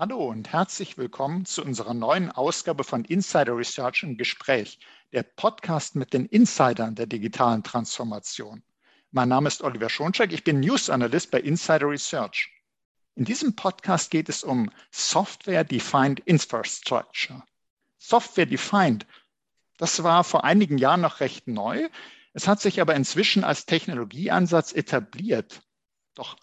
Hallo und herzlich willkommen zu unserer neuen Ausgabe von Insider Research im Gespräch, der Podcast mit den Insidern der digitalen Transformation. Mein Name ist Oliver Schoncheck, ich bin News Analyst bei Insider Research. In diesem Podcast geht es um Software-Defined Infrastructure. Software-Defined, das war vor einigen Jahren noch recht neu. Es hat sich aber inzwischen als Technologieansatz etabliert. Doch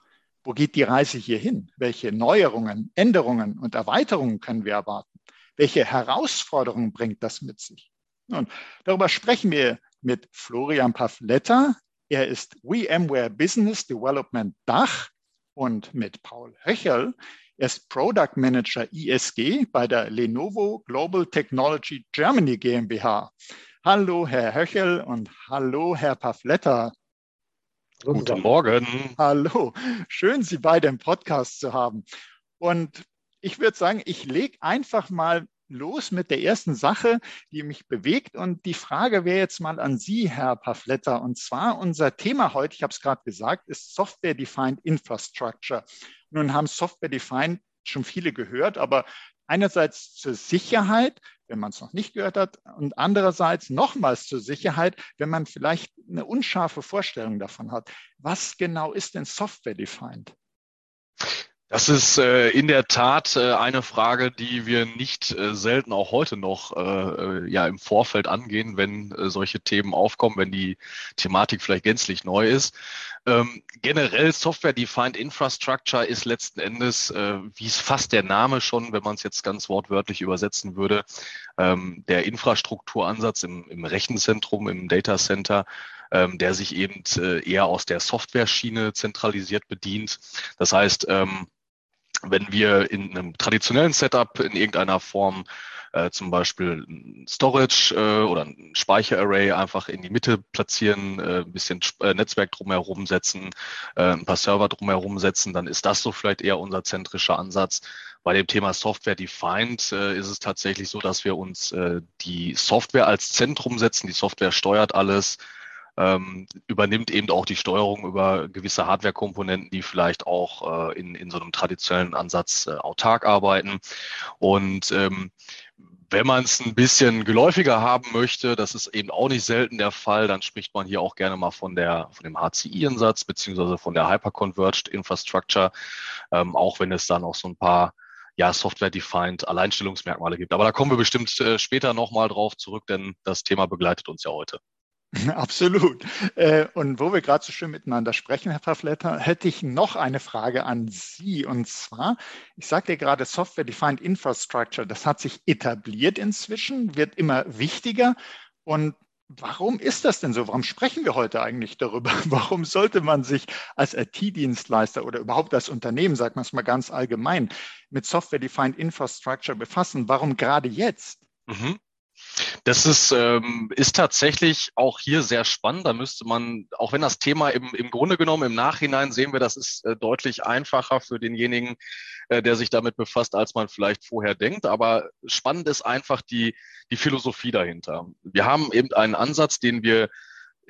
wo geht die Reise hier hin? Welche Neuerungen, Änderungen und Erweiterungen können wir erwarten? Welche Herausforderungen bringt das mit sich? Nun, darüber sprechen wir mit Florian Pavletta. Er ist VMware Business Development Dach und mit Paul Höcherl. Er ist Product Manager ISG bei der Lenovo Global Technology Germany GmbH. Hallo, Herr Höchel und hallo, Herr Pavletta. Guten Morgen. Hallo, schön, Sie beide im Podcast zu haben. Und ich würde sagen, ich lege einfach mal los mit der ersten Sache, die mich bewegt. Und die Frage wäre jetzt mal an Sie, Herr Pafletter. Und zwar unser Thema heute, ich habe es gerade gesagt, ist Software-Defined Infrastructure. Nun haben Software-Defined schon viele gehört, aber einerseits zur Sicherheit, wenn man es noch nicht gehört hat, und andererseits nochmals zur Sicherheit, wenn man vielleicht eine unscharfe Vorstellung davon hat. Was genau ist denn Software-defined? Das ist äh, in der Tat äh, eine Frage, die wir nicht äh, selten auch heute noch äh, äh, ja im Vorfeld angehen, wenn äh, solche Themen aufkommen, wenn die Thematik vielleicht gänzlich neu ist. Ähm, generell Software-Defined Infrastructure ist letzten Endes, wie es fast der Name schon, wenn man es jetzt ganz wortwörtlich übersetzen würde, ähm, der Infrastrukturansatz im, im Rechenzentrum, im Data Center, ähm, der sich eben äh, eher aus der Software-Schiene zentralisiert bedient. Das heißt, ähm, wenn wir in einem traditionellen Setup in irgendeiner Form äh, zum Beispiel ein Storage äh, oder ein Speicherarray einfach in die Mitte platzieren, äh, ein bisschen äh, Netzwerk drumherum setzen, äh, ein paar Server drumherum setzen, dann ist das so vielleicht eher unser zentrischer Ansatz. Bei dem Thema Software Defined äh, ist es tatsächlich so, dass wir uns äh, die Software als Zentrum setzen. Die Software steuert alles, ähm, übernimmt eben auch die Steuerung über gewisse Hardware-Komponenten, die vielleicht auch äh, in, in so einem traditionellen Ansatz äh, autark arbeiten. Und ähm, wenn man es ein bisschen geläufiger haben möchte, das ist eben auch nicht selten der Fall, dann spricht man hier auch gerne mal von der von dem HCI-Ansatz beziehungsweise von der Hyperconverged Infrastructure, ähm, auch wenn es dann auch so ein paar ja, Software-defined Alleinstellungsmerkmale gibt. Aber da kommen wir bestimmt äh, später nochmal drauf zurück, denn das Thema begleitet uns ja heute. Absolut. Äh, und wo wir gerade so schön miteinander sprechen, Herr Pavletta, hätte ich noch eine Frage an Sie. Und zwar, ich sagte gerade Software-Defined Infrastructure, das hat sich etabliert inzwischen, wird immer wichtiger. Und warum ist das denn so? Warum sprechen wir heute eigentlich darüber? Warum sollte man sich als IT-Dienstleister oder überhaupt als Unternehmen, sagen wir es mal ganz allgemein, mit Software-Defined Infrastructure befassen? Warum gerade jetzt? Mhm. Das ist, ähm, ist tatsächlich auch hier sehr spannend. Da müsste man, auch wenn das Thema im, im Grunde genommen im Nachhinein sehen wir, das ist äh, deutlich einfacher für denjenigen, äh, der sich damit befasst, als man vielleicht vorher denkt. Aber spannend ist einfach die, die Philosophie dahinter. Wir haben eben einen Ansatz, den wir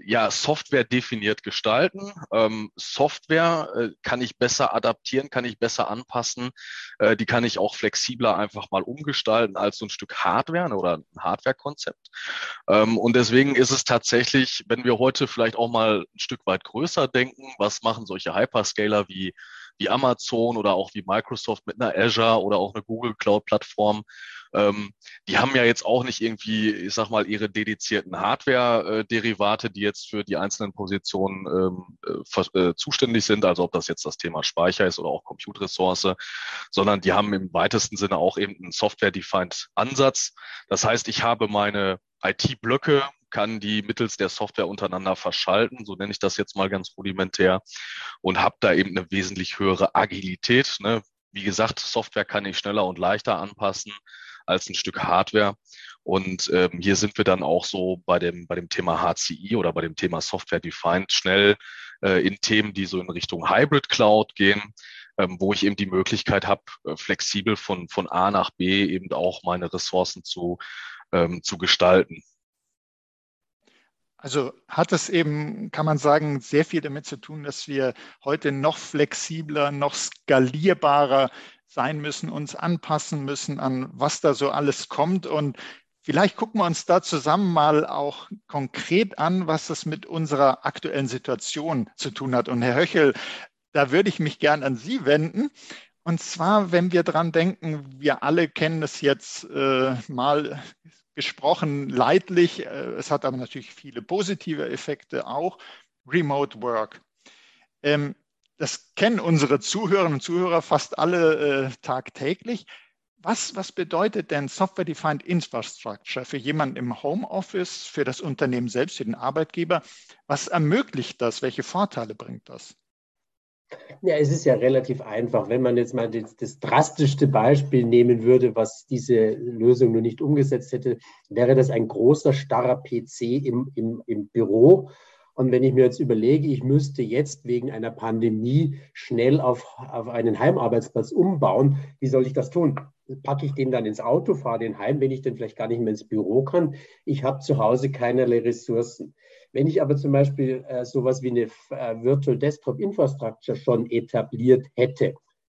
ja, Software definiert gestalten. Ähm, Software äh, kann ich besser adaptieren, kann ich besser anpassen. Äh, die kann ich auch flexibler einfach mal umgestalten als so ein Stück Hardware oder ein Hardware-Konzept. Ähm, und deswegen ist es tatsächlich, wenn wir heute vielleicht auch mal ein Stück weit größer denken, was machen solche Hyperscaler wie wie Amazon oder auch wie Microsoft mit einer Azure oder auch eine Google Cloud Plattform. Ähm, die haben ja jetzt auch nicht irgendwie, ich sag mal, ihre dedizierten Hardware-Derivate, die jetzt für die einzelnen Positionen ähm, äh, äh, zuständig sind, also ob das jetzt das Thema Speicher ist oder auch Compute-Ressource, sondern die haben im weitesten Sinne auch eben einen Software-Defined Ansatz. Das heißt, ich habe meine IT-Blöcke, kann die mittels der Software untereinander verschalten, so nenne ich das jetzt mal ganz rudimentär, und habe da eben eine wesentlich höhere Agilität. Ne? Wie gesagt, Software kann ich schneller und leichter anpassen als ein Stück Hardware. Und ähm, hier sind wir dann auch so bei dem, bei dem Thema HCI oder bei dem Thema Software Defined schnell äh, in Themen, die so in Richtung Hybrid Cloud gehen, ähm, wo ich eben die Möglichkeit habe, äh, flexibel von, von A nach B eben auch meine Ressourcen zu, ähm, zu gestalten. Also hat es eben, kann man sagen, sehr viel damit zu tun, dass wir heute noch flexibler, noch skalierbarer sein müssen, uns anpassen müssen an was da so alles kommt. Und vielleicht gucken wir uns da zusammen mal auch konkret an, was das mit unserer aktuellen Situation zu tun hat. Und Herr Höchel, da würde ich mich gern an Sie wenden. Und zwar, wenn wir dran denken, wir alle kennen es jetzt äh, mal gesprochen leidlich. Äh, es hat aber natürlich viele positive Effekte auch. Remote Work. Ähm, das kennen unsere Zuhörerinnen und Zuhörer fast alle äh, tagtäglich. Was, was bedeutet denn Software-Defined Infrastructure für jemanden im Homeoffice, für das Unternehmen selbst, für den Arbeitgeber? Was ermöglicht das? Welche Vorteile bringt das? Ja, es ist ja relativ einfach. Wenn man jetzt mal das, das, drastischste Beispiel nehmen würde, was diese Lösung nur nicht umgesetzt hätte, wäre das ein großer, starrer PC im, im, im Büro. Und wenn ich mir jetzt überlege, ich müsste jetzt wegen einer Pandemie schnell auf, auf einen Heimarbeitsplatz umbauen, wie soll ich das tun? Packe ich den dann ins Auto, fahre den heim, wenn ich denn vielleicht gar nicht mehr ins Büro kann? Ich habe zu Hause keinerlei Ressourcen. Wenn ich aber zum Beispiel äh, sowas wie eine äh, Virtual Desktop Infrastructure schon etabliert hätte,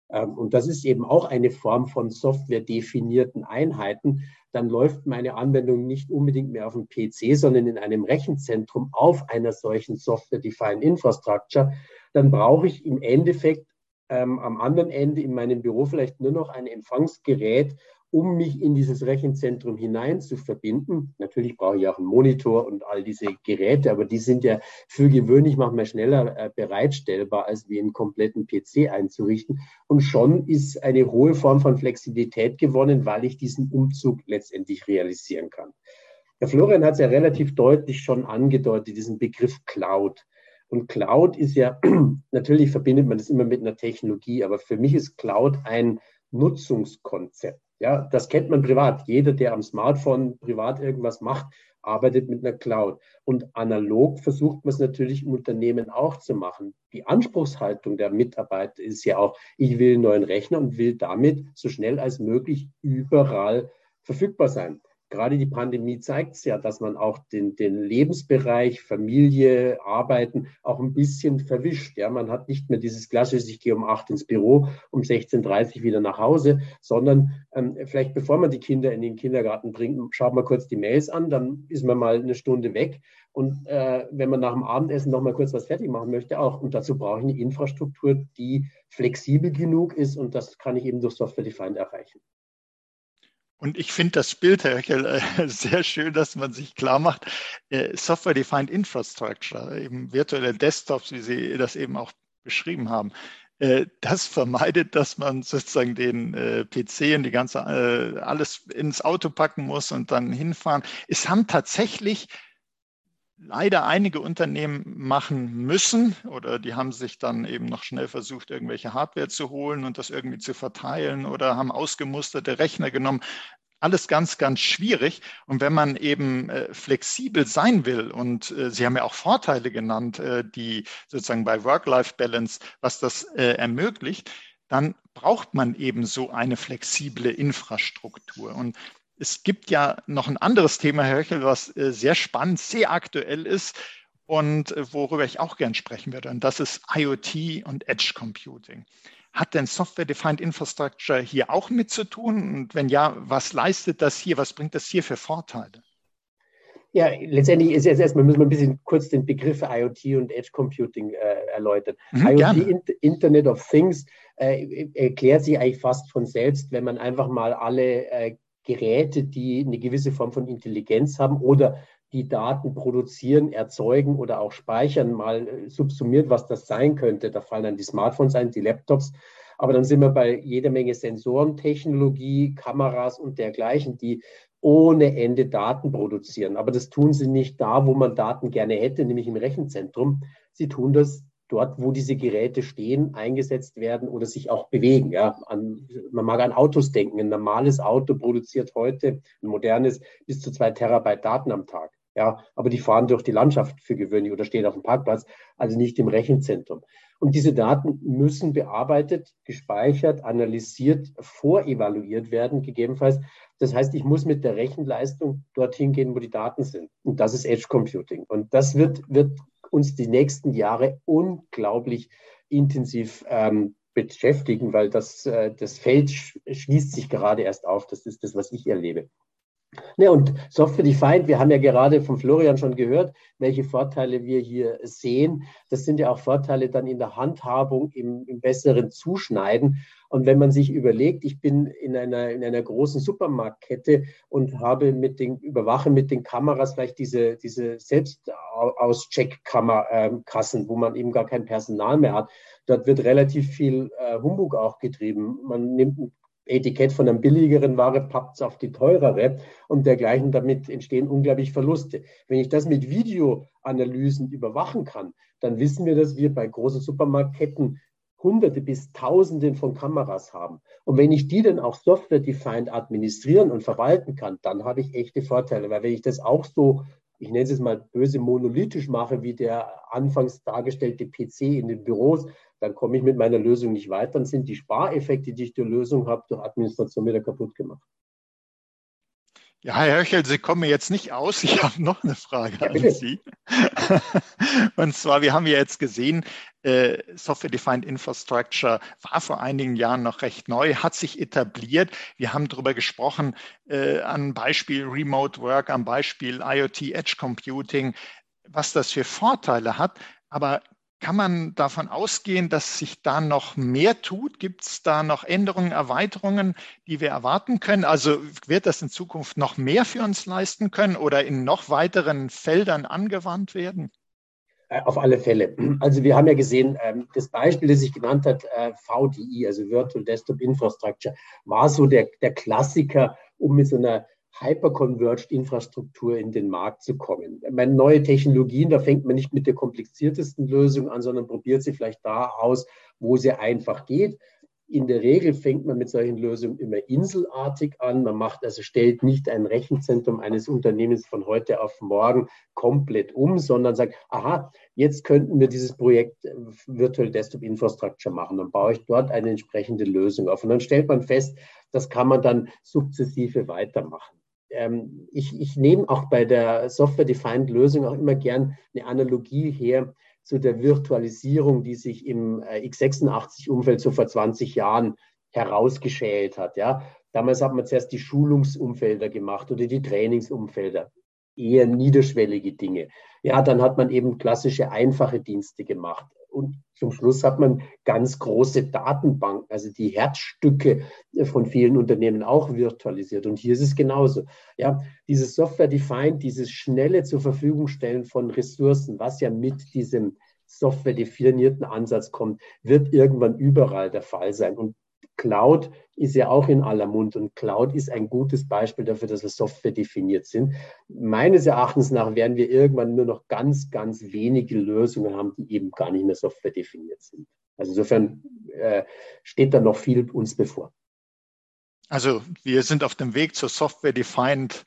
ähm, und das ist eben auch eine Form von software-definierten Einheiten, dann läuft meine Anwendung nicht unbedingt mehr auf dem PC, sondern in einem Rechenzentrum auf einer solchen Software-Defined Infrastructure. Dann brauche ich im Endeffekt ähm, am anderen Ende in meinem Büro vielleicht nur noch ein Empfangsgerät um mich in dieses Rechenzentrum hinein zu verbinden. Natürlich brauche ich auch einen Monitor und all diese Geräte, aber die sind ja für gewöhnlich manchmal schneller äh, bereitstellbar, als wie einen kompletten PC einzurichten. Und schon ist eine hohe Form von Flexibilität gewonnen, weil ich diesen Umzug letztendlich realisieren kann. Herr Florian hat es ja relativ deutlich schon angedeutet, diesen Begriff Cloud. Und Cloud ist ja, natürlich verbindet man das immer mit einer Technologie, aber für mich ist Cloud ein Nutzungskonzept. Ja, das kennt man privat. Jeder, der am Smartphone privat irgendwas macht, arbeitet mit einer Cloud. Und analog versucht man es natürlich im Unternehmen auch zu machen. Die Anspruchshaltung der Mitarbeiter ist ja auch, ich will einen neuen Rechner und will damit so schnell als möglich überall verfügbar sein gerade die Pandemie zeigt es ja, dass man auch den, den Lebensbereich, Familie, Arbeiten auch ein bisschen verwischt. Ja, man hat nicht mehr dieses klassische, ich gehe um acht ins Büro, um 16.30 Uhr wieder nach Hause, sondern ähm, vielleicht bevor man die Kinder in den Kindergarten bringt, schaut man kurz die Mails an, dann ist man mal eine Stunde weg. Und äh, wenn man nach dem Abendessen noch mal kurz was fertig machen möchte, auch. Und dazu brauche ich eine Infrastruktur, die flexibel genug ist und das kann ich eben durch Software Defined erreichen. Und ich finde das Bild, Herr Höchel, äh, sehr schön, dass man sich klar macht, äh, Software-Defined Infrastructure, eben virtuelle Desktops, wie Sie das eben auch beschrieben haben, äh, das vermeidet, dass man sozusagen den PC und die ganze, alles ins Auto packen muss und dann hinfahren. Es haben tatsächlich leider einige Unternehmen machen müssen oder die haben sich dann eben noch schnell versucht, irgendwelche Hardware zu holen und das irgendwie zu verteilen oder haben ausgemusterte Rechner genommen. Alles ganz, ganz schwierig. Und wenn man eben äh, flexibel sein will, und äh, Sie haben ja auch Vorteile genannt, äh, die sozusagen bei Work-Life-Balance, was das ermöglicht, dann braucht man eben so eine flexible Infrastruktur. Und es gibt ja noch ein anderes Thema, Herr Höchel, was äh, sehr spannend, sehr aktuell ist und äh, worüber ich auch gern sprechen würde. Und das ist IoT und Edge Computing. Hat denn Software-Defined Infrastructure hier auch mit zu tun? Und wenn ja, was leistet das hier? Was bringt das hier für Vorteile? Ja, letztendlich ist jetzt erstmal, müssen wir ein bisschen kurz den Begriff IoT und Edge Computing äh, erläutern. Mhm, IoT, in, Internet of Things, äh, erklärt sich eigentlich fast von selbst, wenn man einfach mal alle äh, Geräte, die eine gewisse Form von Intelligenz haben oder die Daten produzieren, erzeugen oder auch speichern, mal äh, subsumiert, was das sein könnte. Da fallen dann die Smartphones ein, die Laptops. Aber dann sind wir bei jeder Menge Sensoren, Technologie, Kameras und dergleichen, die ohne Ende Daten produzieren. Aber das tun sie nicht da, wo man Daten gerne hätte, nämlich im Rechenzentrum. Sie tun das dort, wo diese Geräte stehen, eingesetzt werden oder sich auch bewegen. Ja, an, man mag an Autos denken. Ein normales Auto produziert heute, ein modernes, bis zu zwei Terabyte Daten am Tag. Ja, aber die fahren durch die Landschaft für gewöhnlich oder stehen auf dem Parkplatz, also nicht im Rechenzentrum. Und diese Daten müssen bearbeitet, gespeichert, analysiert, vorevaluiert werden, gegebenenfalls. Das heißt, ich muss mit der Rechenleistung dorthin gehen, wo die Daten sind. Und das ist Edge Computing. Und das wird, wird uns die nächsten Jahre unglaublich intensiv ähm, beschäftigen, weil das, äh, das Feld schließt sich gerade erst auf. Das ist das, was ich erlebe. Ja, und Software Defined, wir haben ja gerade von Florian schon gehört, welche Vorteile wir hier sehen. Das sind ja auch Vorteile dann in der Handhabung, im, im besseren Zuschneiden. Und wenn man sich überlegt, ich bin in einer, in einer großen Supermarktkette und habe mit den, überwache mit den Kameras vielleicht diese, diese Selbstauscheckkammerkassen, wo man eben gar kein Personal mehr hat. Dort wird relativ viel äh, Humbug auch getrieben. Man nimmt Etikett von einer billigeren Ware, pappt es auf die teurere und dergleichen. Damit entstehen unglaublich Verluste. Wenn ich das mit Videoanalysen überwachen kann, dann wissen wir, dass wir bei großen Supermarktketten Hunderte bis Tausende von Kameras haben. Und wenn ich die dann auch software-defined administrieren und verwalten kann, dann habe ich echte Vorteile. Weil wenn ich das auch so, ich nenne es jetzt mal böse monolithisch mache, wie der anfangs dargestellte PC in den Büros, dann komme ich mit meiner Lösung nicht weiter. Dann sind die Spareffekte, die ich der Lösung habe, durch Administration wieder kaputt gemacht. Ja, Herr Höchel, Sie kommen jetzt nicht aus. Ich habe noch eine Frage ja, an Sie. Und zwar, wir haben ja jetzt gesehen, äh, Software-Defined Infrastructure war vor einigen Jahren noch recht neu, hat sich etabliert. Wir haben darüber gesprochen, äh, an Beispiel Remote Work, am Beispiel IoT Edge Computing, was das für Vorteile hat. Aber kann man davon ausgehen, dass sich da noch mehr tut? Gibt es da noch Änderungen, Erweiterungen, die wir erwarten können? Also wird das in Zukunft noch mehr für uns leisten können oder in noch weiteren Feldern angewandt werden? Äh, auf alle Fälle. Also wir haben ja gesehen, ähm, das Beispiel, das ich genannt habe, äh, VDI, also Virtual Desktop Infrastructure, war so der, der Klassiker, um mit so einer hyperconverged Infrastruktur in den Markt zu kommen. Meine neue Technologien, da fängt man nicht mit der kompliziertesten Lösung an, sondern probiert sie vielleicht da aus, wo sie einfach geht. In der Regel fängt man mit solchen Lösungen immer inselartig an. Man macht also stellt nicht ein Rechenzentrum eines Unternehmens von heute auf morgen komplett um, sondern sagt, aha, jetzt könnten wir dieses Projekt äh, Virtual Desktop Infrastructure machen. Dann baue ich dort eine entsprechende Lösung auf. Und dann stellt man fest, das kann man dann sukzessive weitermachen ähm, ich, ich nehme auch bei der Software-Defined Lösung auch immer gern eine Analogie her zu der Virtualisierung, die sich im äh, x86-Umfeld so vor 20 Jahren herausgeschält hat. Ja? Damals hat man zuerst die Schulungsumfelder gemacht oder die Trainingsumfelder, eher niederschwellige Dinge. Ja, dann hat man eben klassische einfache Dienste gemacht. Und zum Schluss hat man ganz große Datenbanken, also die Herzstücke von vielen Unternehmen auch virtualisiert. Und hier ist es genauso. Ja, dieses Software-Defined, dieses schnelle zur Verfügung stellen von Ressourcen, was ja mit diesem software-definierten Ansatz kommt, wird irgendwann überall der Fall sein. Und Cloud ist ja auch in aller Mund und Cloud ist ein gutes Beispiel dafür, dass wir Software definiert sind. Meines Erachtens nach werden wir irgendwann nur noch ganz, ganz wenige Lösungen haben, die eben gar nicht mehr Software definiert sind. Also insofern äh, steht da noch viel uns bevor. Also wir sind auf dem Weg zur Software-Defined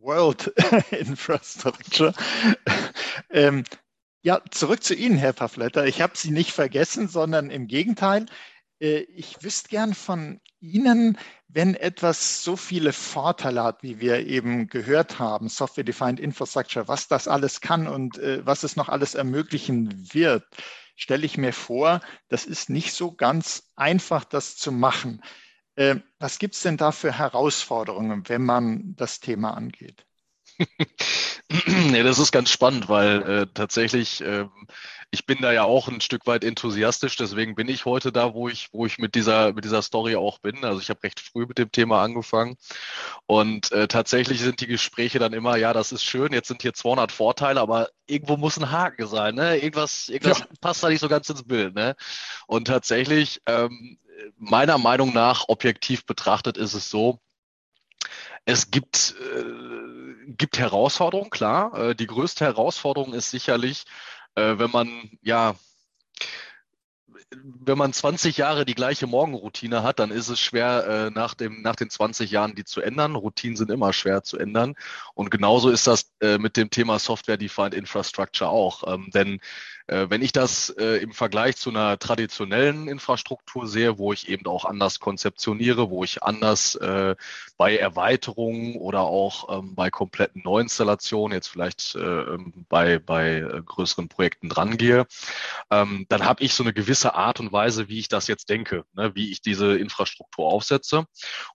World Infrastructure. ähm, ja, zurück zu Ihnen, Herr Pafletter. Ich habe Sie nicht vergessen, sondern im Gegenteil. Äh, ich wüsste gern von Ihnen, wenn etwas so viele Vorteile hat, wie wir eben gehört haben, Software-Defined Infrastructure, was das alles kann und äh, was es noch alles ermöglichen wird, stelle ich mir vor, das ist nicht so ganz einfach, das zu machen. Äh, was gibt es denn da für Herausforderungen, wenn man das Thema angeht? Nee, das ist ganz spannend, weil äh, tatsächlich äh, ich bin da ja auch ein Stück weit enthusiastisch, deswegen bin ich heute da, wo ich, wo ich mit dieser, mit dieser Story auch bin. Also ich habe recht früh mit dem Thema angefangen und äh, tatsächlich sind die Gespräche dann immer, ja, das ist schön, jetzt sind hier 200 Vorteile, aber irgendwo muss ein Haken sein, ne? Irgendwas, irgendwas ja. passt da nicht so ganz ins Bild, ne? Und tatsächlich, ähm, meiner Meinung nach, objektiv betrachtet, ist es so, es gibt, äh, gibt Herausforderungen, klar. Äh, die größte Herausforderung ist sicherlich, äh, wenn man ja wenn man 20 Jahre die gleiche Morgenroutine hat, dann ist es schwer, äh, nach, dem, nach den 20 Jahren die zu ändern. Routinen sind immer schwer zu ändern. Und genauso ist das äh, mit dem Thema Software-Defined Infrastructure auch. Ähm, denn wenn ich das äh, im Vergleich zu einer traditionellen Infrastruktur sehe, wo ich eben auch anders konzeptioniere, wo ich anders äh, bei Erweiterungen oder auch ähm, bei kompletten Neuinstallationen, jetzt vielleicht ähm, bei, bei größeren Projekten drangehe, ähm, dann habe ich so eine gewisse Art und Weise, wie ich das jetzt denke, ne, wie ich diese Infrastruktur aufsetze.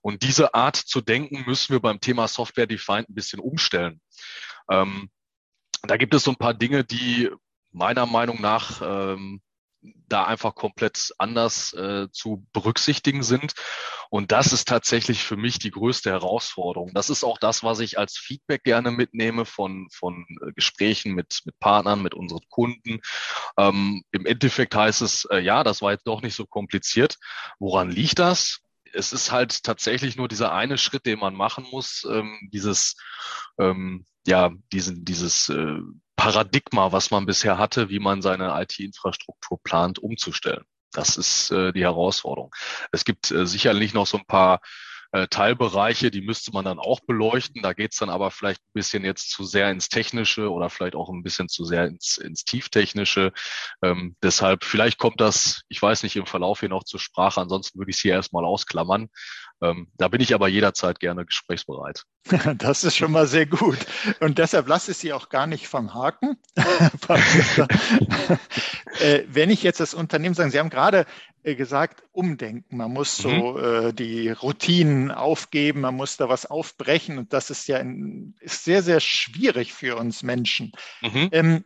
Und diese Art zu denken müssen wir beim Thema Software Defined ein bisschen umstellen. Da gibt es so ein paar Dinge, die meiner Meinung nach ähm, da einfach komplett anders äh, zu berücksichtigen sind. Und das ist tatsächlich für mich die größte Herausforderung. Das ist auch das, was ich als Feedback gerne mitnehme von, von Gesprächen mit, mit Partnern, mit unseren Kunden. Ähm, Im Endeffekt heißt es, äh, ja, das war jetzt doch nicht so kompliziert. Woran liegt das? Es ist halt tatsächlich nur dieser eine Schritt, den man machen muss, ähm, dieses, ähm, ja, diesen, dieses äh, Paradigma, was man bisher hatte, wie man seine IT-Infrastruktur plant, umzustellen. Das ist äh, die Herausforderung. Es gibt äh, sicherlich noch so ein paar äh, Teilbereiche, die müsste man dann auch beleuchten. Da geht's dann aber vielleicht ein bisschen jetzt zu sehr ins Technische oder vielleicht auch ein bisschen zu sehr ins, ins Tieftechnische. Ähm, deshalb, vielleicht kommt das, ich weiß nicht, im Verlauf hier noch zur Sprache. Ansonsten würde ich es hier erstmal ausklammern. Ähm, da bin ich aber jederzeit gerne gesprächsbereit. Das ist schon mal sehr gut. Und deshalb lasse ich Sie auch gar nicht vom Haken. äh, wenn ich jetzt das Unternehmen sagen, Sie haben gerade äh, gesagt, umdenken. Man muss so mhm. äh, die Routinen aufgeben, man muss da was aufbrechen und das ist ja ein, ist sehr, sehr schwierig für uns Menschen. Mhm. Ähm,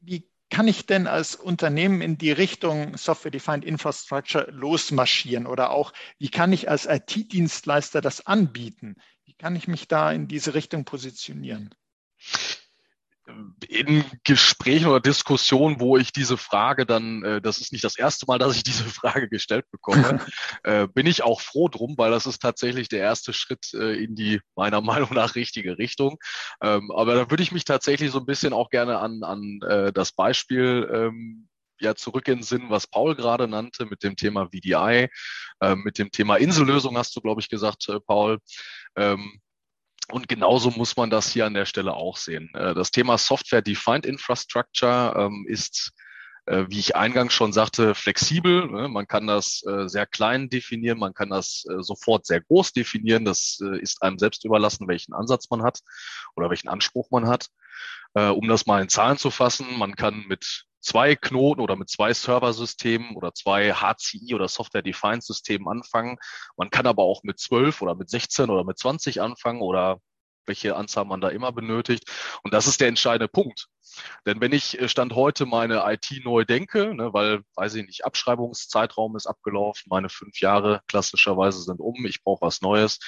wie kann ich denn als Unternehmen in die Richtung Software-Defined Infrastructure losmarschieren? Oder auch, wie kann ich als IT-Dienstleister das anbieten? Wie kann ich mich da in diese Richtung positionieren? In Gesprächen oder Diskussionen, wo ich diese Frage dann, äh, das ist nicht das erste Mal, dass ich diese Frage gestellt bekomme, äh, bin ich auch froh drum, weil das ist tatsächlich der erste Schritt äh, in die meiner Meinung nach richtige Richtung. Ähm, aber da würde ich mich tatsächlich so ein bisschen auch gerne an, an äh, das Beispiel ähm, ja zurück in den Sinn, was Paul gerade nannte mit dem Thema VDI, äh, mit dem Thema Insellösung hast du, glaube ich, gesagt, äh, Paul. Ähm, und genauso muss man das hier an der Stelle auch sehen. Äh, das Thema Software-Defined Infrastructure ähm, ist, äh, wie ich eingangs schon sagte, flexibel. Ne? Man kann das äh, sehr klein definieren, man kann das sofort sehr groß definieren. Das ist einem selbst überlassen, welchen Ansatz man hat oder welchen Anspruch man hat. Um das mal in Zahlen zu fassen, man kann mit zwei Knoten oder mit zwei Serversystemen oder zwei HCI oder Software-Defined-Systemen anfangen. Man kann aber auch mit zwölf oder mit 16 oder mit 20 anfangen oder welche Anzahl man da immer benötigt. Und das ist der entscheidende Punkt. Denn wenn ich äh, Stand heute meine IT neu denke, ne, weil, weiß ich nicht, Abschreibungszeitraum ist abgelaufen, meine fünf Jahre klassischerweise sind um, ich brauche was Neues,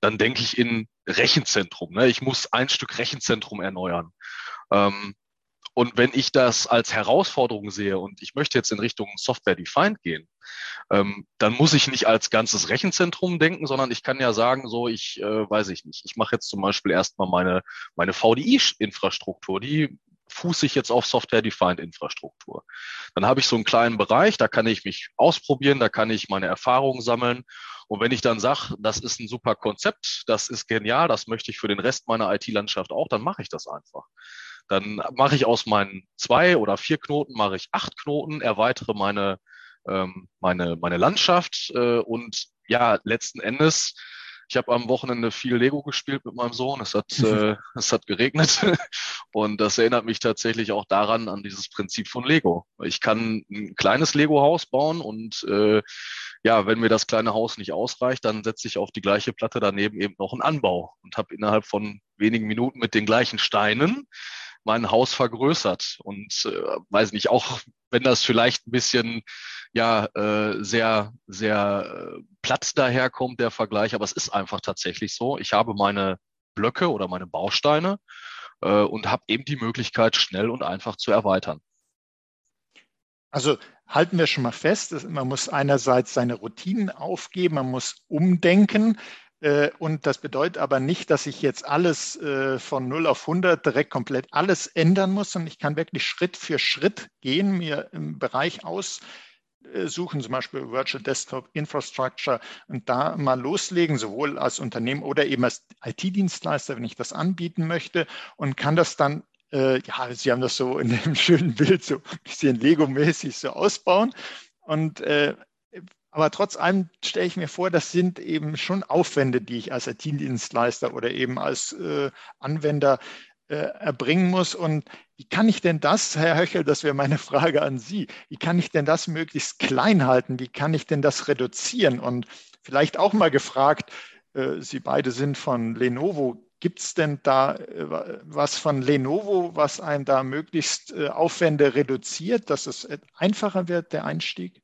dann denke ich in Rechenzentrum. Ne? Ich muss ein Stück Rechenzentrum erneuern. Ähm, und wenn ich das als Herausforderung sehe und ich möchte jetzt in Richtung Software-Defined gehen, ähm, dann muss ich nicht als ganzes Rechenzentrum denken, sondern ich kann ja sagen, so ich äh, weiß ich nicht, ich mache jetzt zum Beispiel erstmal meine, meine VDI-Infrastruktur, die fuße ich jetzt auf Software-Defined Infrastruktur. Dann habe ich so einen kleinen Bereich, da kann ich mich ausprobieren, da kann ich meine Erfahrungen sammeln. Und wenn ich dann sage, das ist ein super Konzept, das ist genial, das möchte ich für den Rest meiner IT-Landschaft auch, dann mache ich das einfach. Dann mache ich aus meinen zwei oder vier Knoten, mache ich acht Knoten, erweitere meine, ähm, meine, meine Landschaft äh, und ja, letzten Endes ich habe am Wochenende viel Lego gespielt mit meinem Sohn. Es hat, äh, es hat geregnet und das erinnert mich tatsächlich auch daran, an dieses Prinzip von Lego. Ich kann ein kleines Lego-Haus bauen und äh, ja, wenn mir das kleine Haus nicht ausreicht, dann setze ich auf die gleiche Platte daneben eben noch einen Anbau und habe innerhalb von wenigen Minuten mit den gleichen Steinen mein Haus vergrößert. Und äh, weiß nicht, auch wenn das vielleicht ein bisschen ja äh, sehr, sehr äh, platt daherkommt, der Vergleich, aber es ist einfach tatsächlich so. Ich habe meine Blöcke oder meine Bausteine äh, und habe eben die Möglichkeit, schnell und einfach zu erweitern. Also halten wir schon mal fest, man muss einerseits seine Routinen aufgeben, man muss umdenken. Äh, und das bedeutet aber nicht, dass ich jetzt alles äh, von 0 auf 100 direkt komplett alles ändern muss, sondern ich kann wirklich Schritt für Schritt gehen, mir im Bereich aussuchen, zum Beispiel Virtual Desktop Infrastructure und da mal loslegen, sowohl als Unternehmen oder eben als IT-Dienstleister, wenn ich das anbieten möchte und kann das dann äh, ja, Sie haben das so in dem schönen Bild so ein bisschen Lego-mäßig so ausbauen. Und äh, aber trotz allem stelle ich mir vor, das sind eben schon Aufwände, die ich als IT-Dienstleister oder eben als äh, Anwender äh, erbringen muss. Und wie kann ich denn das, Herr Höchel, das wäre meine Frage an Sie, wie kann ich denn das möglichst klein halten? Wie kann ich denn das reduzieren? Und vielleicht auch mal gefragt, äh, Sie beide sind von Lenovo. Gibt es denn da äh, was von Lenovo, was einem da möglichst äh, Aufwände reduziert, dass es einfacher wird, der Einstieg?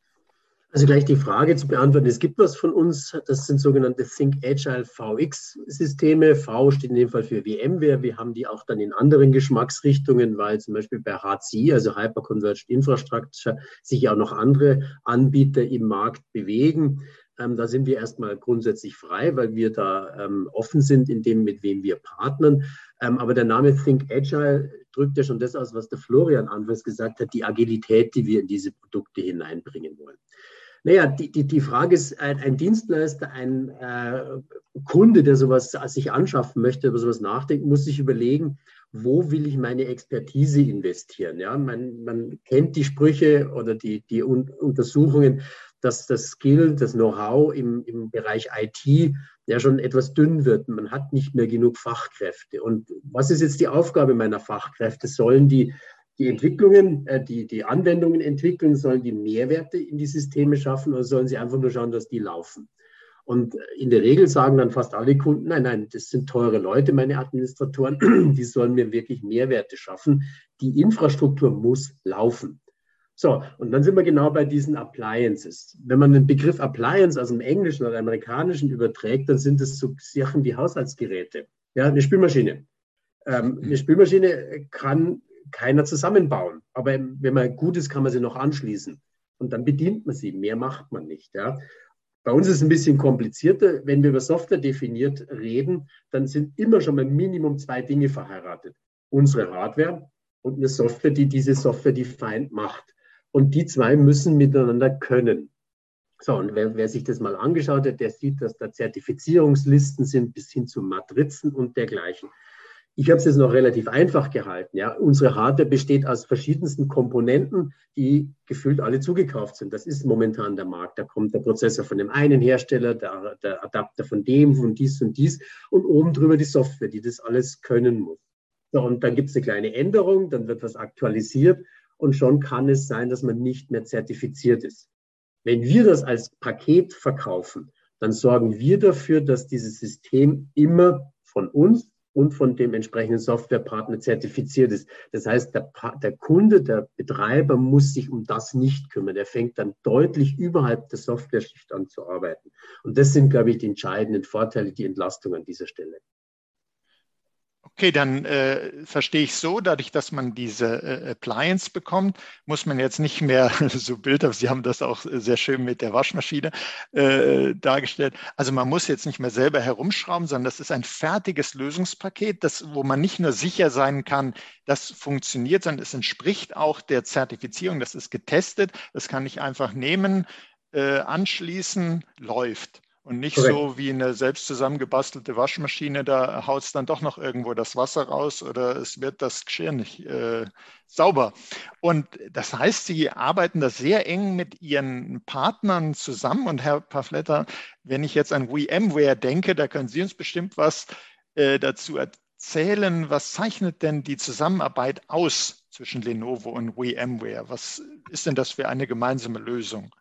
Also gleich die Frage zu beantworten. Es gibt was von uns, das sind sogenannte Think Agile VX-Systeme. V steht in dem Fall für VMware. Wir haben die auch dann in anderen Geschmacksrichtungen, weil zum Beispiel bei HCI, also Hyperconverged Infrastructure, sich auch noch andere Anbieter im Markt bewegen. Ähm, da sind wir erstmal grundsätzlich frei, weil wir da ähm, offen sind in dem, mit wem wir partnern. Ähm, aber der Name Think Agile drückt ja schon das aus, was der Florian anfangs gesagt hat, die Agilität, die wir in diese Produkte hineinbringen wollen. Naja, die, die, die Frage ist, ein, ein Dienstleister, ein äh, Kunde, der sowas sich anschaffen möchte, über sowas nachdenkt, muss sich überlegen, wo will ich meine Expertise investieren? Ja, man, man kennt die Sprüche oder die, die Un Untersuchungen, dass das Skill, das Know-how im, im Bereich IT ja schon etwas dünn wird. Man hat nicht mehr genug Fachkräfte. Und was ist jetzt die Aufgabe meiner Fachkräfte? Sollen die die Entwicklungen, äh, die, die Anwendungen entwickeln, sollen die Mehrwerte in die Systeme schaffen oder sollen sie einfach nur schauen, dass die laufen? Und in der Regel sagen dann fast alle Kunden, nein, nein, das sind teure Leute, meine Administratoren, die sollen mir wirklich Mehrwerte schaffen. Die Infrastruktur muss laufen. So, und dann sind wir genau bei diesen Appliances. Wenn man den Begriff Appliance aus dem Englischen oder Amerikanischen überträgt, dann sind es so Sachen wie Haushaltsgeräte. Ja, eine Spülmaschine. Ähm, eine Spülmaschine kann keiner zusammenbauen. Aber wenn man gut ist, kann man sie noch anschließen. Und dann bedient man sie. Mehr macht man nicht. Ja. Bei uns ist es ein bisschen komplizierter. Wenn wir über Software definiert reden, dann sind immer schon mal Minimum zwei Dinge verheiratet. Unsere Hardware und eine Software, die diese Software defined macht. Und die zwei müssen miteinander können. So, und wer, wer, sich das mal angeschaut hat, der sieht, dass da Zertifizierungslisten sind bis hin zu Matrizen und dergleichen. Ich habe es jetzt noch relativ einfach gehalten. Ja. Unsere Hardware besteht aus verschiedensten Komponenten, die gefühlt alle zugekauft sind. Das ist momentan der Markt. Da kommt der Prozessor von dem einen Hersteller, der, der Adapter von dem, von dies und dies und oben drüber die Software, die das alles können muss. So, und dann gibt es eine kleine Änderung, dann wird was aktualisiert und schon kann es sein, dass man nicht mehr zertifiziert ist. Wenn wir das als Paket verkaufen, dann sorgen wir dafür, dass dieses System immer von uns und von dem entsprechenden Softwarepartner zertifiziert ist. Das heißt, der, der, Kunde, der Betreiber muss sich um das nicht kümmern. Er fängt dann deutlich überhalb der Software-Schicht an zu arbeiten. Und das sind, glaube ich, die entscheidenden Vorteile, die Entlastung an dieser Stelle. Okay, dann äh, verstehe ich so, dadurch, dass man diese äh, Appliance bekommt, muss man jetzt nicht mehr so bildhaft, Sie haben das auch sehr schön mit der Waschmaschine äh, dargestellt. Also man muss jetzt nicht mehr selber herumschrauben, sondern das ist ein fertiges Lösungspaket, das, wo man nicht nur sicher sein kann, das funktioniert, sondern es entspricht auch der Zertifizierung, das ist getestet, das kann ich einfach nehmen, äh, anschließen, läuft. Und nicht Correct. so wie eine selbst zusammengebastelte Waschmaschine, da haut es dann doch noch irgendwo das Wasser raus oder es wird das Geschirr nicht äh, sauber. Und das heißt, Sie arbeiten da sehr eng mit Ihren Partnern zusammen. Und Herr Pafletter, wenn ich jetzt an VMware denke, da können Sie uns bestimmt was äh, dazu erzählen. Was zeichnet denn die Zusammenarbeit aus zwischen Lenovo und VMware? Was ist denn das für eine gemeinsame Lösung?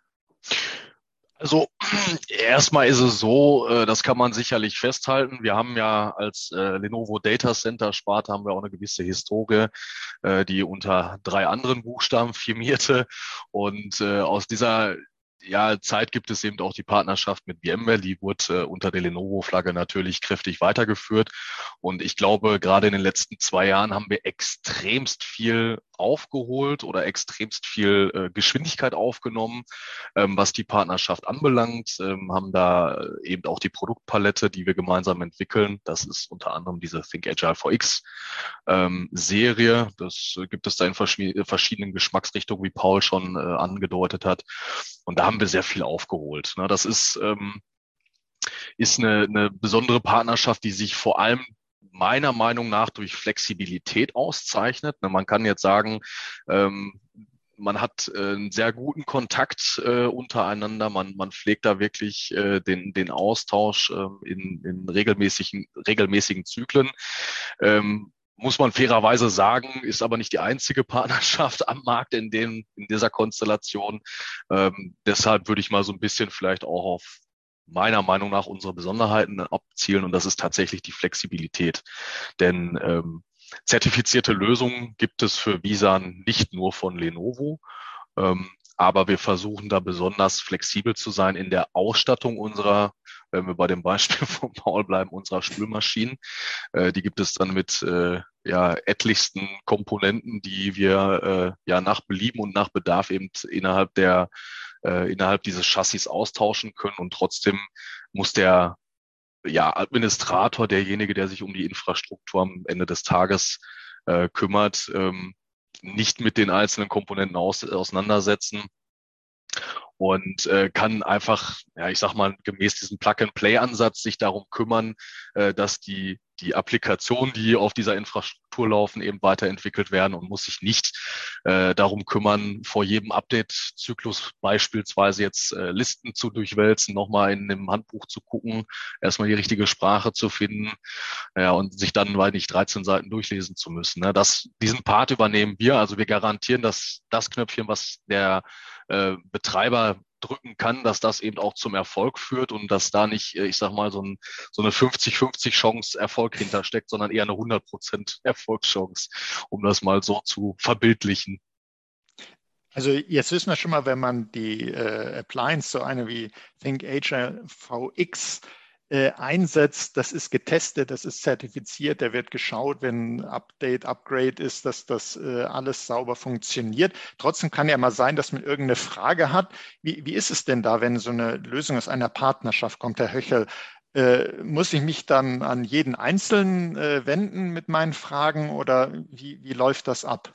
Also erstmal ist es so, äh, das kann man sicherlich festhalten. Wir haben ja als äh, Lenovo Data Center Sparte haben wir auch eine gewisse Historie, äh, die unter drei anderen Buchstaben firmierte. Und aus dieser ja, Zeit gibt es eben auch die Partnerschaft mit VMware, die wurde äh, unter der Lenovo-Flagge natürlich kräftig weitergeführt. Und ich glaube, gerade in den letzten zwei Jahren haben wir extremst viel aufgeholt oder extremst viel äh, Geschwindigkeit aufgenommen, ähm, was die Partnerschaft anbelangt, ähm, haben da äh, eben auch die Produktpalette, die wir gemeinsam entwickeln. Das ist unter anderem diese Think Agile 4X ähm, Serie. Das äh, gibt es da in verschiedenen Geschmacksrichtungen, wie Paul schon äh, angedeutet hat. Und da haben wir sehr viel aufgeholt. Ne? Das ist, ähm, ist eine, eine besondere Partnerschaft, die sich vor allem meiner Meinung nach durch Flexibilität auszeichnet. Man kann jetzt sagen, ähm, man hat äh, einen sehr guten Kontakt äh, untereinander. Man, man pflegt da wirklich äh, den, den Austausch äh, in, in regelmäßigen, regelmäßigen Zyklen. Ähm, muss man fairerweise sagen, ist aber nicht die einzige Partnerschaft am Markt in, dem, in dieser Konstellation. Ähm, deshalb würde ich mal so ein bisschen vielleicht auch auf meiner Meinung nach unsere Besonderheiten abzielen und das ist tatsächlich die Flexibilität. Denn ähm, Zertifizierte Lösungen gibt es für Visan nicht nur von Lenovo, ähm, aber wir versuchen da besonders flexibel zu sein in der Ausstattung unserer, wenn wir bei dem Beispiel von Paul bleiben, unserer Spülmaschinen. Äh, die gibt es dann mit äh, ja, etlichsten Komponenten, die wir äh, ja nach Belieben und nach Bedarf eben innerhalb der äh, innerhalb dieses Chassis austauschen können. Und trotzdem muss der ja, Administrator, derjenige, der sich um die Infrastruktur am Ende des Tages äh, kümmert, ähm, nicht mit den einzelnen Komponenten aus, auseinandersetzen. Und äh, kann einfach, ja, ich sag mal, gemäß diesem Plug-and-Play-Ansatz sich darum kümmern, äh, dass die die Applikationen, die auf dieser Infrastruktur laufen, eben weiterentwickelt werden und muss sich nicht äh, darum kümmern, vor jedem Update-Zyklus beispielsweise jetzt äh, Listen zu durchwälzen, nochmal in einem Handbuch zu gucken, erstmal die richtige Sprache zu finden ja, und sich dann, weil nicht 13 Seiten durchlesen zu müssen. Ne? Das, diesen Part übernehmen wir. Also wir garantieren, dass das Knöpfchen, was der äh, Betreiber drücken kann, dass das eben auch zum Erfolg führt und dass da nicht, äh, ich sag mal, so, ein, so eine 50-50 Chance Erfolg hintersteckt, sondern eher eine 100 Prozent Erfolgschance, um das mal so zu verbildlichen. Also jetzt wissen wir schon mal, wenn man die äh, Appliance, so eine wie ThinkAger VX, äh, einsetzt, das ist getestet, das ist zertifiziert, da wird geschaut, wenn Update, Upgrade ist, dass das äh, alles sauber funktioniert. Trotzdem kann ja mal sein, dass man irgendeine Frage hat. Wie, wie ist es denn da, wenn so eine Lösung aus einer Partnerschaft kommt, Herr Höchel? Äh, muss ich mich dann an jeden Einzelnen äh, wenden mit meinen Fragen oder wie, wie läuft das ab?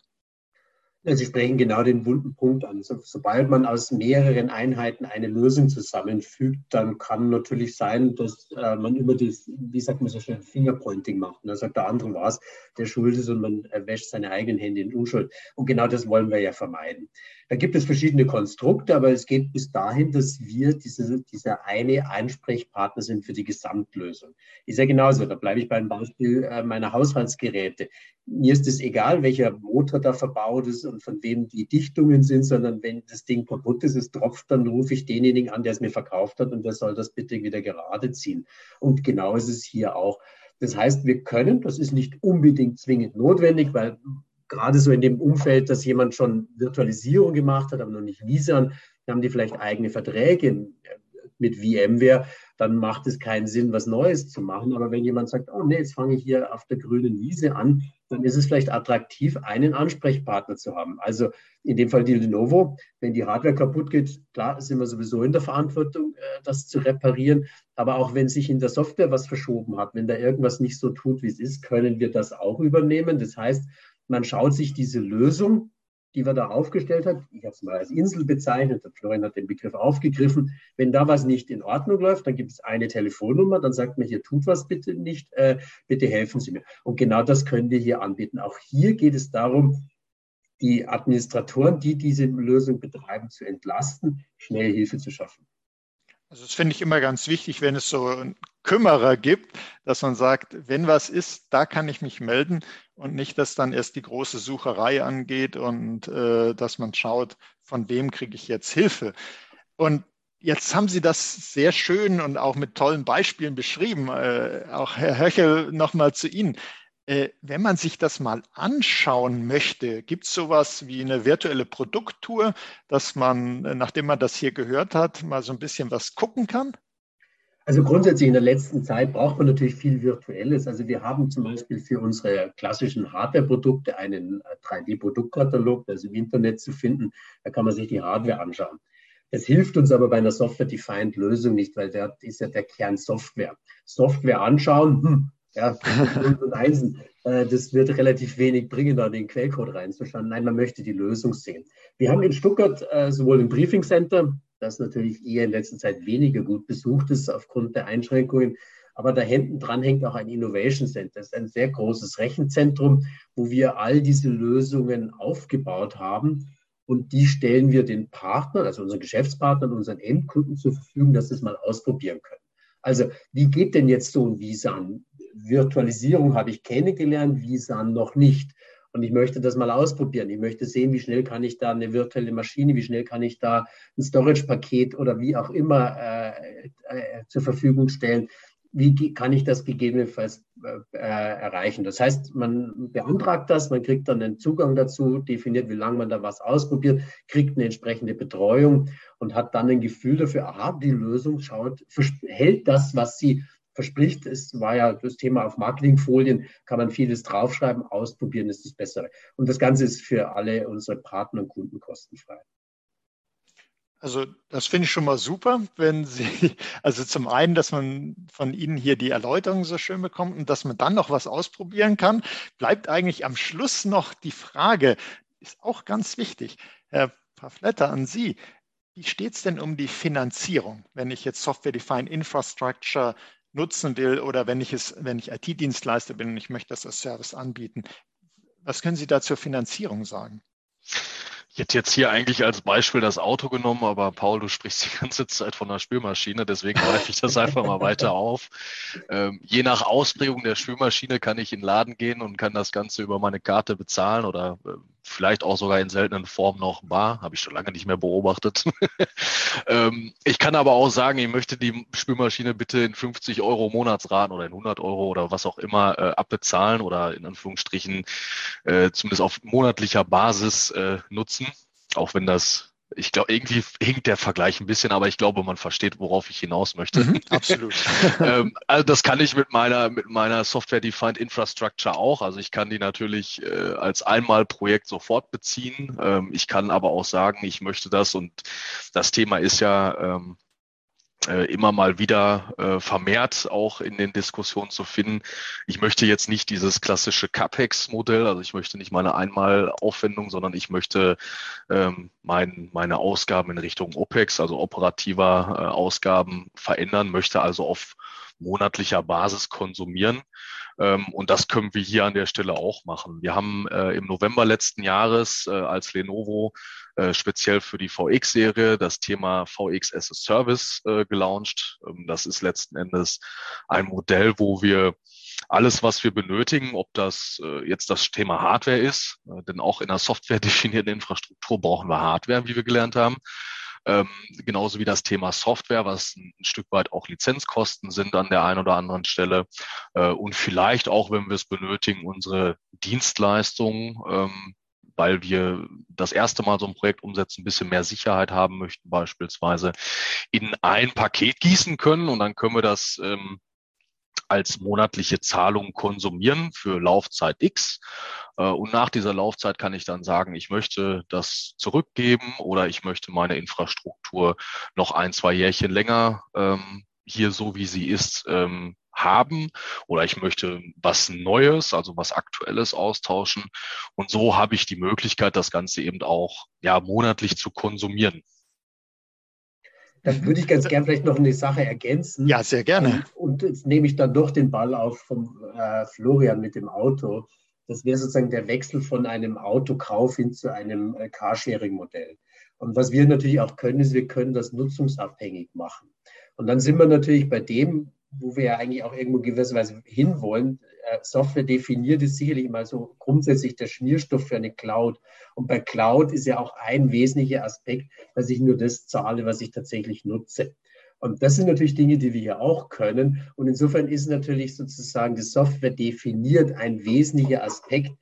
Sie sprechen genau den wunden Punkt an. So, sobald man aus mehreren Einheiten eine Lösung zusammenfügt, dann kann natürlich sein, dass äh, man immer das, wie sagt man so schön, Fingerpointing macht. Und dann sagt der andere was, der schuld ist und man wäscht seine eigenen Hände in Unschuld. Und genau das wollen wir ja vermeiden. Da gibt es verschiedene Konstrukte, aber es geht bis dahin, dass wir diese, dieser eine Ansprechpartner sind für die Gesamtlösung. Ist ja genauso. Da bleibe ich beim Beispiel äh, meiner Haushaltsgeräte. Mir ist es egal, welcher Motor da verbaut ist und von wem die Dichtungen sind, sondern wenn das Ding kaputt ist, es tropft, dann rufe ich denjenigen an, der es mir verkauft hat und der soll das bitte wieder gerade ziehen. Und genau ist es hier auch. Das heißt, wir können, das ist nicht unbedingt zwingend notwendig, weil gerade so in dem Umfeld, dass jemand schon Virtualisierung gemacht hat, aber noch nicht Visa, haben die vielleicht eigene Verträge mit VMware, dann macht es keinen Sinn, was Neues zu machen. Aber wenn jemand sagt, oh nee, jetzt fange ich hier auf der grünen Wiese an, dann ist es vielleicht attraktiv, einen Ansprechpartner zu haben. Also in dem Fall die Lenovo, wenn die Hardware kaputt geht, klar sind wir sowieso in der Verantwortung, äh, das zu reparieren. Aber auch wenn sich in der Software was verschoben hat, wenn da irgendwas nicht so tut, wie es ist, können wir das auch übernehmen. Das heißt, man schaut sich diese Lösung, die wir da aufgestellt hat, ich habe es mal als Insel bezeichnet, der Florian hat den Begriff aufgegriffen. Wenn da was nicht in Ordnung läuft, dann gibt es eine Telefonnummer, dann sagt man hier, tut was bitte nicht, äh, bitte helfen Sie mir. Und genau das können wir hier anbieten. Auch hier geht es darum, die Administratoren, die diese Lösung betreiben, zu entlasten, schnell Hilfe zu schaffen. Also das finde ich immer ganz wichtig, wenn es so einen Kümmerer gibt, dass man sagt, wenn was ist, da kann ich mich melden und nicht, dass dann erst die große Sucherei angeht und äh, dass man schaut, von wem kriege ich jetzt Hilfe. Und jetzt haben Sie das sehr schön und auch mit tollen Beispielen beschrieben. Äh, auch Herr Höchel, nochmal zu Ihnen. Äh, wenn man sich das mal anschauen möchte, gibt es sowas wie eine virtuelle Produkttour, dass man, äh, nachdem man das hier gehört hat, mal so ein bisschen was gucken kann? Also grundsätzlich in der letzten Zeit braucht man natürlich viel Virtuelles. Also wir haben zum Beispiel für unsere klassischen Hardware-Produkte einen 3D-Produktkatalog, äh, der ist im Internet zu finden. Da kann man sich die Hardware anschauen. Das hilft uns aber bei einer Software-Defined-Lösung nicht, weil der ist ja der Kern Software. Software anschauen, hm, ja, und Einsen. Äh, das wird relativ wenig bringen, da den Quellcode reinzuschauen. Nein, man möchte die Lösung sehen. Wir haben in Stuttgart äh, sowohl im Briefing Center, das natürlich eher in letzter Zeit weniger gut besucht ist aufgrund der Einschränkungen, Aber da hinten dran hängt auch ein Innovation Center. Das ist ein sehr großes Rechenzentrum, wo wir all diese Lösungen aufgebaut haben. Und die stellen wir den Partnern, also unseren Geschäftspartnern, unseren Endkunden zur Verfügung, dass sie es mal ausprobieren können. Also wie geht denn jetzt so ein Visan? Virtualisierung habe ich kennengelernt, Visan noch nicht. Und ich möchte das mal ausprobieren. Ich möchte sehen, wie schnell kann ich da eine virtuelle Maschine, wie schnell kann ich da ein Storage-Paket oder wie auch immer äh, äh, zur Verfügung stellen. Wie kann ich das gegebenenfalls äh, erreichen? Das heißt, man beantragt das, man kriegt dann einen Zugang dazu, definiert, wie lange man da was ausprobiert, kriegt eine entsprechende Betreuung und hat dann ein Gefühl dafür, aha, die Lösung schaut, hält das, was sie verspricht. Es war ja das Thema auf Marketingfolien, kann man vieles draufschreiben, ausprobieren ist das Bessere. Und das Ganze ist für alle unsere Partner und Kunden kostenfrei. Also das finde ich schon mal super, wenn Sie, also zum einen, dass man von Ihnen hier die Erläuterung so schön bekommt und dass man dann noch was ausprobieren kann, bleibt eigentlich am Schluss noch die Frage, ist auch ganz wichtig. Herr Pafletter, an Sie, wie steht es denn um die Finanzierung, wenn ich jetzt Software-Defined Infrastructure nutzen will oder wenn ich es, wenn ich IT-Dienstleister bin und ich möchte das als Service anbieten. Was können Sie da zur Finanzierung sagen? Ich hätte jetzt hier eigentlich als Beispiel das Auto genommen, aber Paul, du sprichst die ganze Zeit von der Spülmaschine, deswegen greife ich das einfach mal weiter auf. Ähm, je nach Ausprägung der Spülmaschine kann ich in den Laden gehen und kann das Ganze über meine Karte bezahlen oder äh, vielleicht auch sogar in seltenen Formen noch bar, habe ich schon lange nicht mehr beobachtet. ähm, ich kann aber auch sagen, ich möchte die Spülmaschine bitte in 50 Euro Monatsraten oder in 100 Euro oder was auch immer äh, abbezahlen oder in Anführungsstrichen äh, zumindest auf monatlicher Basis äh, nutzen auch wenn das, ich glaube, irgendwie hinkt der Vergleich ein bisschen, aber ich glaube, man versteht, worauf ich hinaus möchte. Mhm, absolut. ähm, also das kann ich mit meiner, mit meiner Software-Defined Infrastructure auch. Also ich kann die natürlich äh, als Einmalprojekt sofort beziehen. Ähm, ich kann aber auch sagen, ich möchte das und das Thema ist ja, ähm, äh, immer mal wieder äh, vermehrt auch in den Diskussionen zu finden. Ich möchte jetzt nicht dieses klassische CAPEX-Modell, also ich möchte nicht meine Einmalaufwendung, sondern ich möchte ähm, mein, meine Ausgaben in Richtung OPEX, also operativer äh, Ausgaben verändern, möchte also auf monatlicher Basis konsumieren. Ähm, und das können wir hier an der Stelle auch machen. Wir haben äh, im November letzten Jahres äh, als Lenovo äh, speziell für die VX-Serie das Thema VX as a Service äh, gelauncht. Ähm, das ist letzten Endes ein Modell, wo wir alles, was wir benötigen, ob das äh, jetzt das Thema Hardware ist, äh, denn auch in der Software definierten Infrastruktur brauchen wir Hardware, wie wir gelernt haben, ähm, genauso wie das Thema Software, was ein Stück weit auch Lizenzkosten sind an der einen oder anderen Stelle. Äh, und vielleicht auch, wenn wir es benötigen, unsere Dienstleistungen, ähm, weil wir das erste Mal so ein Projekt umsetzen, ein bisschen mehr Sicherheit haben möchten, beispielsweise in ein Paket gießen können und dann können wir das ähm, als monatliche Zahlung konsumieren für Laufzeit X. Äh, und nach dieser Laufzeit kann ich dann sagen, ich möchte das zurückgeben oder ich möchte meine Infrastruktur noch ein, zwei Jährchen länger ähm, hier so wie sie ist ähm, haben oder ich möchte was Neues, also was Aktuelles austauschen. Und so habe ich die Möglichkeit, das Ganze eben auch ja monatlich zu konsumieren. Da würde ich ganz gern vielleicht noch eine Sache ergänzen. Ja, sehr gerne. Und, und jetzt nehme ich dann doch den Ball auf vom äh, Florian mit dem Auto. Das wäre sozusagen der Wechsel von einem Autokauf hin zu einem äh, Carsharing-Modell. Und was wir natürlich auch können, ist, wir können das nutzungsabhängig machen. Und dann sind wir natürlich bei dem, wo wir ja eigentlich auch irgendwo gewisserweise hinwollen. Äh, Software definiert ist sicherlich mal so grundsätzlich der Schmierstoff für eine Cloud. Und bei Cloud ist ja auch ein wesentlicher Aspekt, dass ich nur das zahle, was ich tatsächlich nutze. Und das sind natürlich Dinge, die wir hier auch können. Und insofern ist natürlich sozusagen die Software definiert ein wesentlicher Aspekt,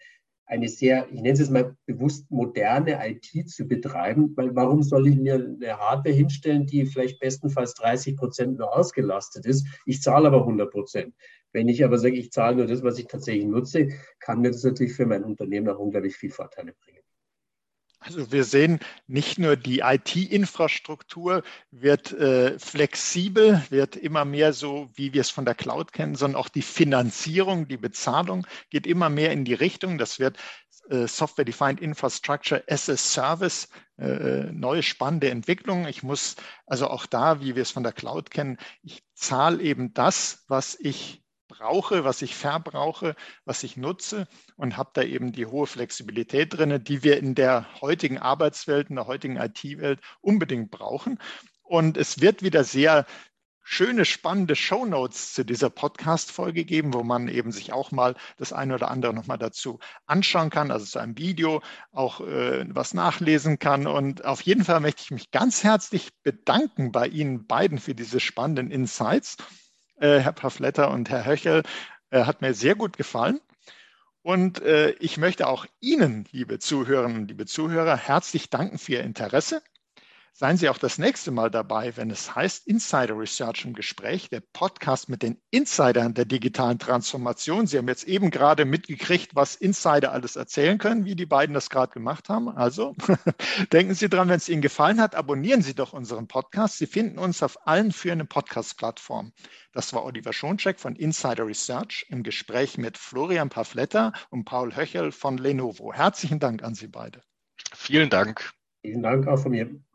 eine sehr, ich nenne es jetzt mal bewusst moderne IT zu betreiben, weil warum soll ich mir eine Hardware hinstellen, die vielleicht bestenfalls 30 Prozent nur ausgelastet ist? Ich zahle aber 100 Prozent. Wenn ich aber sage, ich zahle nur das, was ich tatsächlich nutze, kann mir das natürlich für mein Unternehmen auch unglaublich viel Vorteile bringen. Also wir sehen, nicht nur die IT-Infrastruktur wird äh, flexibel, wird immer mehr so, wie wir es von der Cloud kennen, sondern auch die Finanzierung, die Bezahlung geht immer mehr in die Richtung. Das wird äh, Software Defined Infrastructure as a Service, äh, neue spannende Entwicklung. Ich muss also auch da, wie wir es von der Cloud kennen, ich zahle eben das, was ich brauche, was ich verbrauche, was ich nutze und habe da eben die hohe Flexibilität drin, die wir in der heutigen Arbeitswelt, in der heutigen IT-Welt unbedingt brauchen. Und es wird wieder sehr schöne, spannende Shownotes zu dieser Podcast-Folge geben, wo man eben sich auch mal das eine oder andere nochmal dazu anschauen kann, also zu einem Video auch äh, was nachlesen kann. Und auf jeden Fall möchte ich mich ganz herzlich bedanken bei Ihnen beiden für diese spannenden Insights. Äh, Herr Pafletter und Herr Höchel, äh, hat mir sehr gut gefallen. Und äh, ich möchte auch Ihnen, liebe Zuhörerinnen, liebe Zuhörer, herzlich danken für Ihr Interesse. Seien Sie auch das nächste Mal dabei, wenn es heißt Insider Research im Gespräch, der Podcast mit den Insidern der digitalen Transformation. Sie haben jetzt eben gerade mitgekriegt, was Insider alles erzählen können, wie die beiden das gerade gemacht haben. Also denken Sie dran, wenn es Ihnen gefallen hat, abonnieren Sie doch unseren Podcast. Sie finden uns auf allen führenden Podcast-Plattformen. Das war Oliver Schoncheck von Insider Research im Gespräch mit Florian Pafletta und Paul Höchel von Lenovo. Herzlichen Dank an Sie beide. Vielen Dank. Vielen Dank auch von mir.